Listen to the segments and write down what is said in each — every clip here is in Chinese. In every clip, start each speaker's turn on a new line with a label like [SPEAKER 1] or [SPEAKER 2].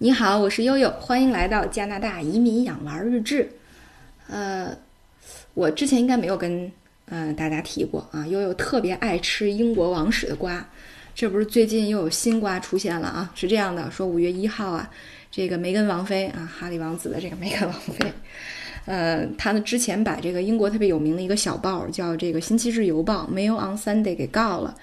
[SPEAKER 1] 你好，我是悠悠，欢迎来到加拿大移民养娃日志。呃，我之前应该没有跟嗯大家提过啊，悠悠特别爱吃英国王室的瓜，这不是最近又有新瓜出现了啊？是这样的，说五月一号啊，这个梅根王妃啊，哈利王子的这个 梅根王妃，呃，他呢之前把这个英国特别有名的一个小报叫这个《星期日邮报》Mail on Sunday 给告了。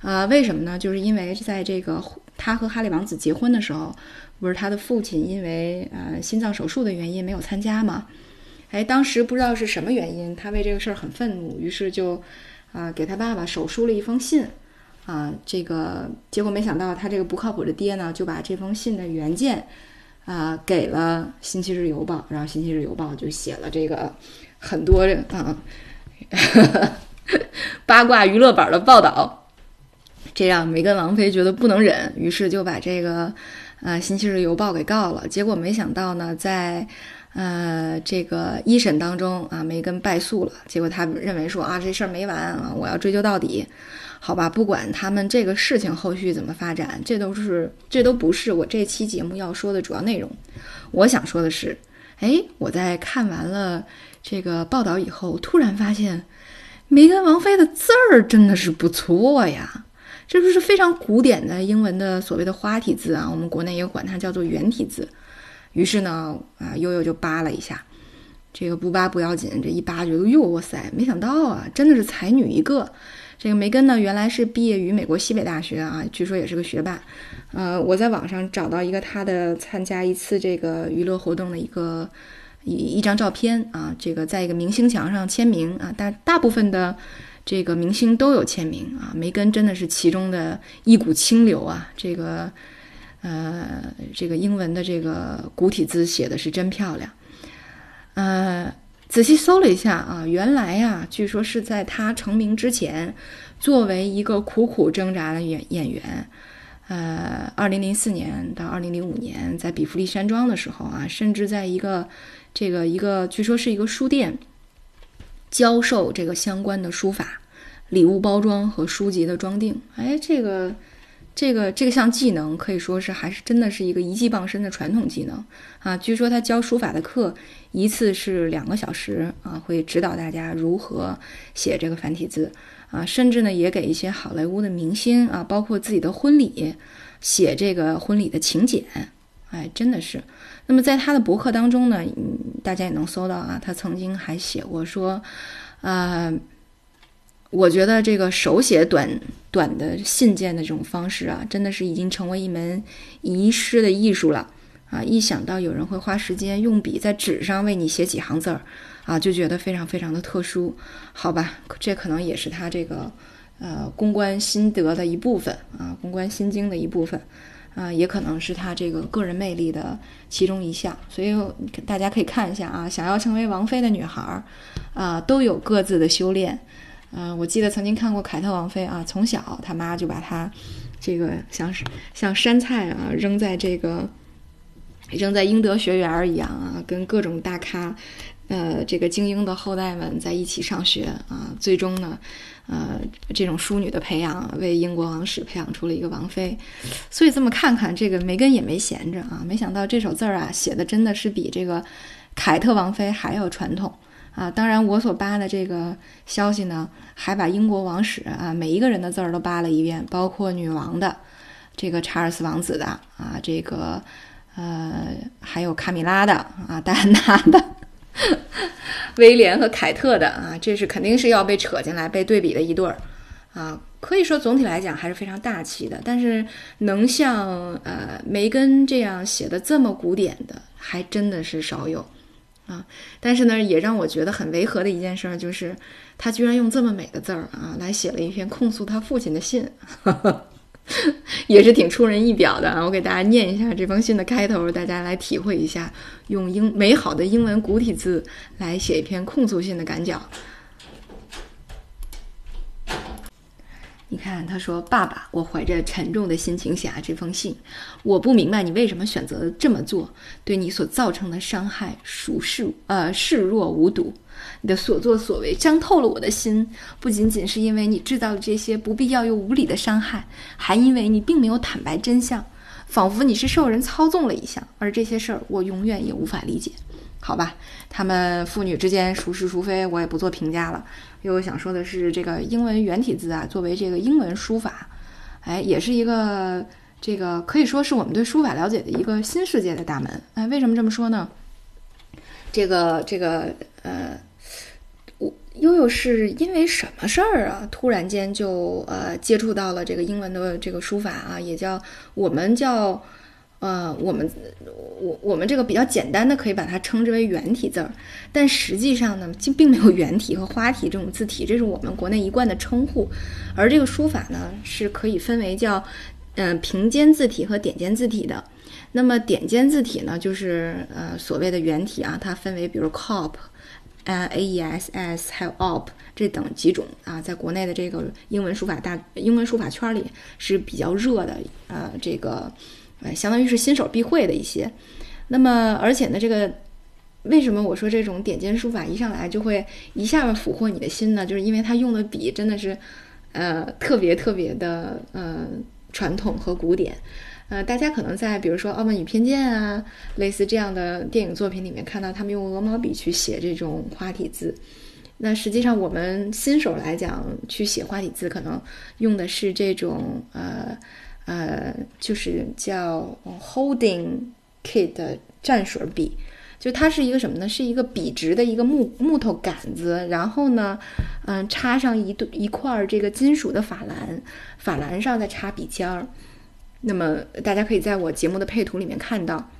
[SPEAKER 1] 啊，为什么呢？就是因为在这个他和哈利王子结婚的时候，不是他的父亲因为呃心脏手术的原因没有参加吗？哎，当时不知道是什么原因，他为这个事儿很愤怒，于是就啊给他爸爸手书了一封信，啊，这个结果没想到他这个不靠谱的爹呢，就把这封信的原件啊给了《星期日邮报》，然后《星期日邮报》就写了这个很多啊八卦娱乐版的报道。这让梅根王妃觉得不能忍，于是就把这个，呃，《星期日邮报》给告了。结果没想到呢，在，呃，这个一审当中啊，梅根败诉了。结果他认为说啊，这事儿没完啊，我要追究到底。好吧，不管他们这个事情后续怎么发展，这都是这都不是我这期节目要说的主要内容。我想说的是，哎，我在看完了这个报道以后，突然发现梅根王妃的字儿真的是不错呀。这就是非常古典的英文的所谓的花体字啊，我们国内也管它叫做圆体字。于是呢，啊，悠悠就扒了一下，这个不扒不要紧，这一扒觉得哟，哇塞，没想到啊，真的是才女一个。这个梅根呢，原来是毕业于美国西北大学啊，据说也是个学霸。呃，我在网上找到一个他的参加一次这个娱乐活动的一个一一张照片啊，这个在一个明星墙上签名啊，大大部分的。这个明星都有签名啊，梅根真的是其中的一股清流啊。这个，呃，这个英文的这个古体字写的是真漂亮。呃，仔细搜了一下啊，原来呀，据说是在他成名之前，作为一个苦苦挣扎的演演员，呃，二零零四年到二零零五年在比弗利山庄的时候啊，甚至在一个这个一个据说是一个书店。教授这个相关的书法、礼物包装和书籍的装订，哎，这个、这个、这项技能可以说是还是真的是一个一技傍身的传统技能。啊！据说他教书法的课一次是两个小时啊，会指导大家如何写这个繁体字。啊，甚至呢也给一些好莱坞的明星啊，包括自己的婚礼写这个婚礼的请柬，哎，真的是。那么在他的博客当中呢，嗯，大家也能搜到啊，他曾经还写过说，啊，我觉得这个手写短短的信件的这种方式啊，真的是已经成为一门遗失的艺术了啊！一想到有人会花时间用笔在纸上为你写几行字儿啊，就觉得非常非常的特殊，好吧？这可能也是他这个呃公关心得的一部分啊，公关心经的一部分。啊，也可能是他这个个人魅力的其中一项，所以大家可以看一下啊，想要成为王妃的女孩儿，啊，都有各自的修炼。嗯，我记得曾经看过凯特王妃啊，从小他妈就把她这个像像山菜啊扔在这个扔在英德学园一样啊，跟各种大咖。呃，这个精英的后代们在一起上学啊，最终呢，呃，这种淑女的培养为英国王室培养出了一个王妃，所以这么看看，这个梅根也没闲着啊，没想到这首字儿啊写的真的是比这个凯特王妃还要传统啊。当然，我所扒的这个消息呢，还把英国王室啊每一个人的字儿都扒了一遍，包括女王的，这个查尔斯王子的啊，这个呃，还有卡米拉的啊，戴安娜的。威廉和凯特的啊，这是肯定是要被扯进来被对比的一对儿啊。可以说总体来讲还是非常大气的，但是能像呃梅根这样写的这么古典的，还真的是少有啊。但是呢，也让我觉得很违和的一件事儿就是，他居然用这么美的字儿啊来写了一篇控诉他父亲的信。也是挺出人意表的啊！我给大家念一下这封信的开头，大家来体会一下用英美好的英文古体字来写一篇控诉信的感脚。你看，他说：“爸爸，我怀着沉重的心情写下这封信。我不明白你为什么选择这么做，对你所造成的伤害，属视呃视若无睹。你的所作所为伤透了我的心，不仅仅是因为你制造了这些不必要又无理的伤害，还因为你并没有坦白真相。仿佛你是受人操纵了一样。而这些事儿，我永远也无法理解。好吧，他们父女之间孰是孰非，我也不做评价了。又想说的是，这个英文原体字啊，作为这个英文书法，哎，也是一个这个可以说是我们对书法了解的一个新世界的大门。哎，为什么这么说呢？这个这个呃，我悠悠是因为什么事儿啊？突然间就呃接触到了这个英文的这个书法啊，也叫我们叫。呃，我们我我们这个比较简单的可以把它称之为圆体字儿，但实际上呢，并并没有圆体和花体这种字体，这是我们国内一贯的称呼。而这个书法呢，是可以分为叫嗯平尖字体和点尖字体的。那么点尖字体呢，就是呃所谓的圆体啊，它分为比如 cop，呃 a e s s 还有 op 这等几种啊，在国内的这个英文书法大英文书法圈里是比较热的呃这个。呃，相当于是新手必会的一些。那么，而且呢，这个为什么我说这种点尖书法一上来就会一下子俘获你的心呢？就是因为它用的笔真的是，呃，特别特别的呃传统和古典。呃，大家可能在比如说《傲慢与偏见》啊，类似这样的电影作品里面看到他们用鹅毛笔去写这种花体字。那实际上我们新手来讲去写花体字，可能用的是这种呃。呃，就是叫 Holding Kit 的蘸水笔，就它是一个什么呢？是一个笔直的一个木木头杆子，然后呢，嗯，插上一对一块这个金属的法兰，法兰上再插笔尖儿。那么大家可以在我节目的配图里面看到。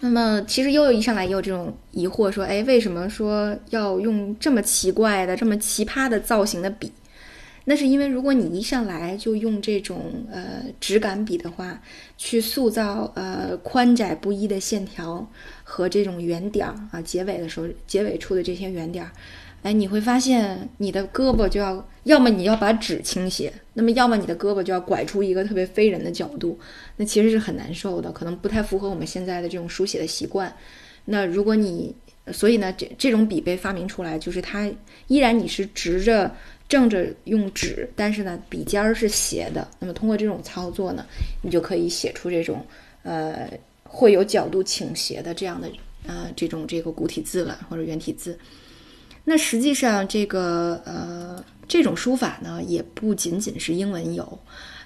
[SPEAKER 1] 那么其实悠悠一上来也有这种疑惑，说，哎，为什么说要用这么奇怪的、这么奇葩的造型的笔？那是因为，如果你一上来就用这种呃直杆笔的话，去塑造呃宽窄不一的线条和这种圆点儿啊，结尾的时候结尾处的这些圆点儿，哎，你会发现你的胳膊就要，要么你要把纸倾斜，那么要么你的胳膊就要拐出一个特别非人的角度，那其实是很难受的，可能不太符合我们现在的这种书写的习惯。那如果你，所以呢，这这种笔被发明出来，就是它依然你是直着。正着用纸，但是呢，笔尖儿是斜的。那么通过这种操作呢，你就可以写出这种呃会有角度倾斜的这样的呃这种这个古体字了，或者圆体字。那实际上这个呃这种书法呢，也不仅仅是英文有。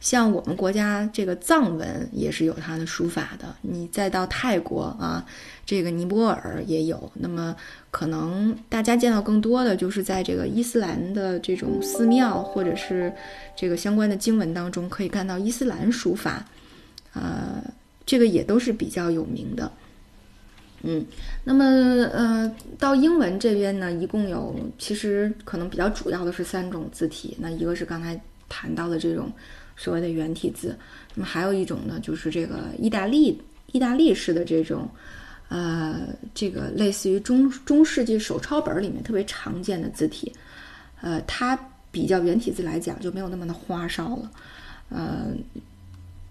[SPEAKER 1] 像我们国家这个藏文也是有它的书法的，你再到泰国啊，这个尼泊尔也有。那么可能大家见到更多的就是在这个伊斯兰的这种寺庙或者是这个相关的经文当中，可以看到伊斯兰书法，呃，这个也都是比较有名的。嗯，那么呃，到英文这边呢，一共有其实可能比较主要的是三种字体，那一个是刚才谈到的这种。所谓的圆体字，那么还有一种呢，就是这个意大利意大利式的这种，呃，这个类似于中中世纪手抄本里面特别常见的字体，呃，它比较圆体字来讲就没有那么的花哨了，呃，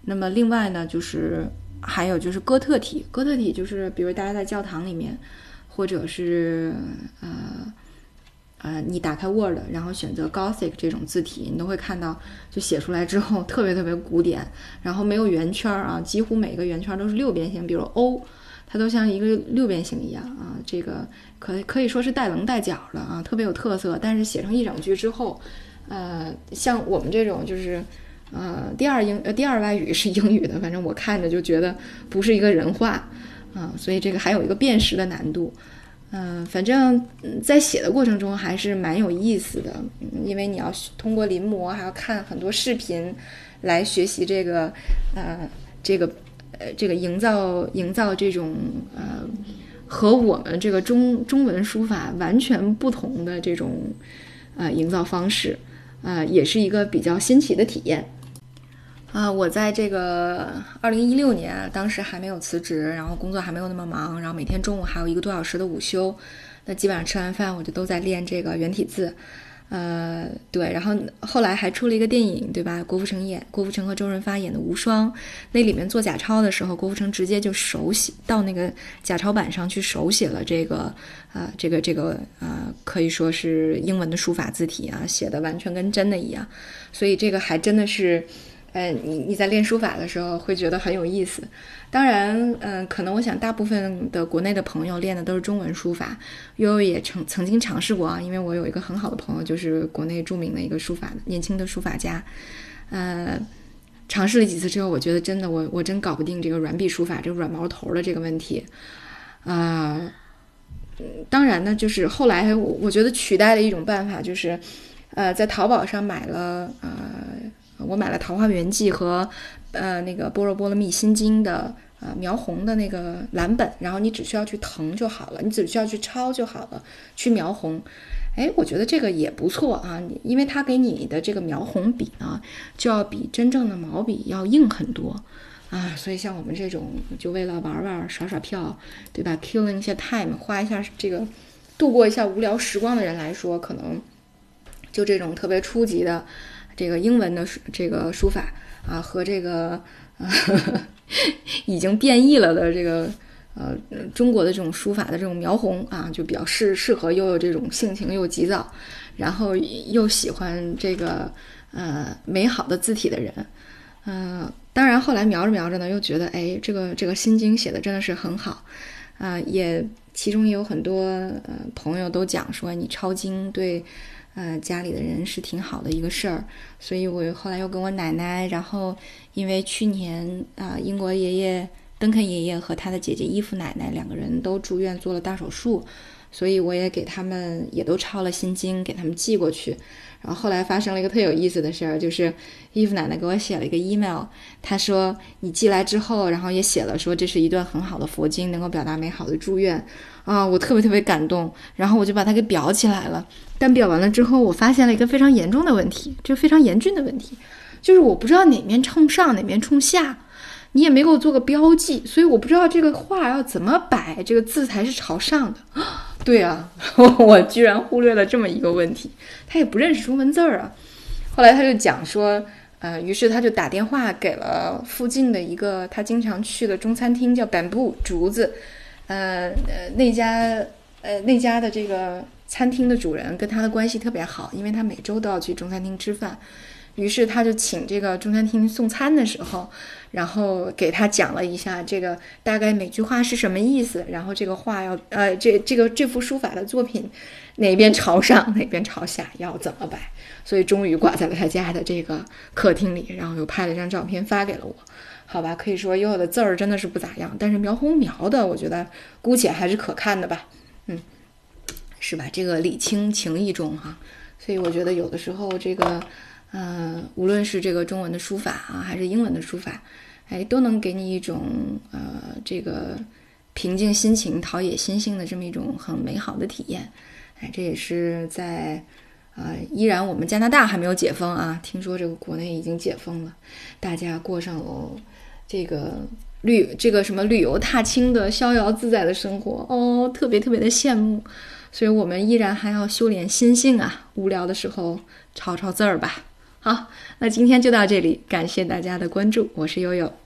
[SPEAKER 1] 那么另外呢，就是还有就是哥特体，哥特体就是比如大家在教堂里面，或者是呃。呃，你打开 Word，然后选择 Gothic 这种字体，你都会看到，就写出来之后特别特别古典，然后没有圆圈啊，几乎每个圆圈都是六边形，比如 O，它都像一个六边形一样啊，这个可可以说是带棱带角的啊，特别有特色。但是写成一整句之后，呃，像我们这种就是呃第二英呃第二外语是英语的，反正我看着就觉得不是一个人话啊，所以这个还有一个辨识的难度。嗯，反正在写的过程中还是蛮有意思的，因为你要通过临摹，还要看很多视频，来学习这个，呃，这个，呃，这个营造营造这种呃和我们这个中中文书法完全不同的这种呃营造方式，呃，也是一个比较新奇的体验。啊，我在这个二零一六年，当时还没有辞职，然后工作还没有那么忙，然后每天中午还有一个多小时的午休，那基本上吃完饭我就都在练这个原体字，呃，对，然后后来还出了一个电影，对吧？郭富城演，郭富城和周润发演的《无双》，那里面做假钞的时候，郭富城直接就手写到那个假钞板上去手写了这个，啊，这个这个啊，可以说是英文的书法字体啊，写的完全跟真的一样，所以这个还真的是。呃，你你在练书法的时候会觉得很有意思。当然，嗯，可能我想大部分的国内的朋友练的都是中文书法。悠悠也曾曾经尝试过啊，因为我有一个很好的朋友，就是国内著名的一个书法年轻的书法家。呃，尝试了几次之后，我觉得真的我我真搞不定这个软笔书法这个软毛头的这个问题。啊，当然呢，就是后来我觉得取代的一种办法就是，呃，在淘宝上买了呃。我买了《桃花源记》和，呃，那个《般若波罗蜜心经》的呃描红的那个蓝本，然后你只需要去誊就好了，你只需要去抄就好了，去描红。哎，我觉得这个也不错啊，因为它给你的这个描红笔呢，就要比真正的毛笔要硬很多啊。所以像我们这种就为了玩玩、耍耍票，对吧？killing 一些 time，花一下这个度过一下无聊时光的人来说，可能就这种特别初级的。这个英文的书，这个书法啊，和这个 已经变异了的这个呃中国的这种书法的这种描红啊，就比较适适合又有这种性情又急躁，然后又喜欢这个呃美好的字体的人。嗯，当然后来描着描着呢，又觉得哎，这个这个心经写的真的是很好啊，也其中也有很多呃朋友都讲说你抄经对。呃，家里的人是挺好的一个事儿，所以我后来又跟我奶奶，然后因为去年啊，英国爷爷邓肯爷爷和他的姐姐伊芙奶奶两个人都住院做了大手术，所以我也给他们也都抄了心经，给他们寄过去。然后后来发生了一个特有意思的事儿，就是伊芙奶奶给我写了一个 email，她说你寄来之后，然后也写了说这是一段很好的佛经，能够表达美好的祝愿啊，我特别特别感动，然后我就把它给裱起来了。但裱完了之后，我发现了一个非常严重的问题，就非常严峻的问题，就是我不知道哪面冲上，哪面冲下，你也没给我做个标记，所以我不知道这个画要怎么摆，这个字才是朝上的。对啊，我居然忽略了这么一个问题。他也不认识中文字儿啊。后来他就讲说，呃，于是他就打电话给了附近的一个他经常去的中餐厅，叫 Bamboo 竹子。呃呃，那家呃那家的这个餐厅的主人跟他的关系特别好，因为他每周都要去中餐厅吃饭。于是他就请这个中餐厅送餐的时候，然后给他讲了一下这个大概每句话是什么意思，然后这个画要呃这这个这幅书法的作品哪边朝上 哪边朝下要怎么摆，所以终于挂在了他家的这个客厅里，然后又拍了一张照片发给了我。好吧，可以说有的字儿真的是不咋样，但是描红描的我觉得姑且还是可看的吧，嗯，是吧？这个礼轻情意重哈，所以我觉得有的时候这个。呃，无论是这个中文的书法啊，还是英文的书法，哎，都能给你一种呃，这个平静心情、陶冶心性的这么一种很美好的体验。哎，这也是在啊，依然我们加拿大还没有解封啊，听说这个国内已经解封了，大家过上了这个旅这个什么旅游踏青的逍遥自在的生活哦，特别特别的羡慕。所以我们依然还要修炼心性啊，无聊的时候抄抄字儿吧。好，那今天就到这里，感谢大家的关注，我是悠悠。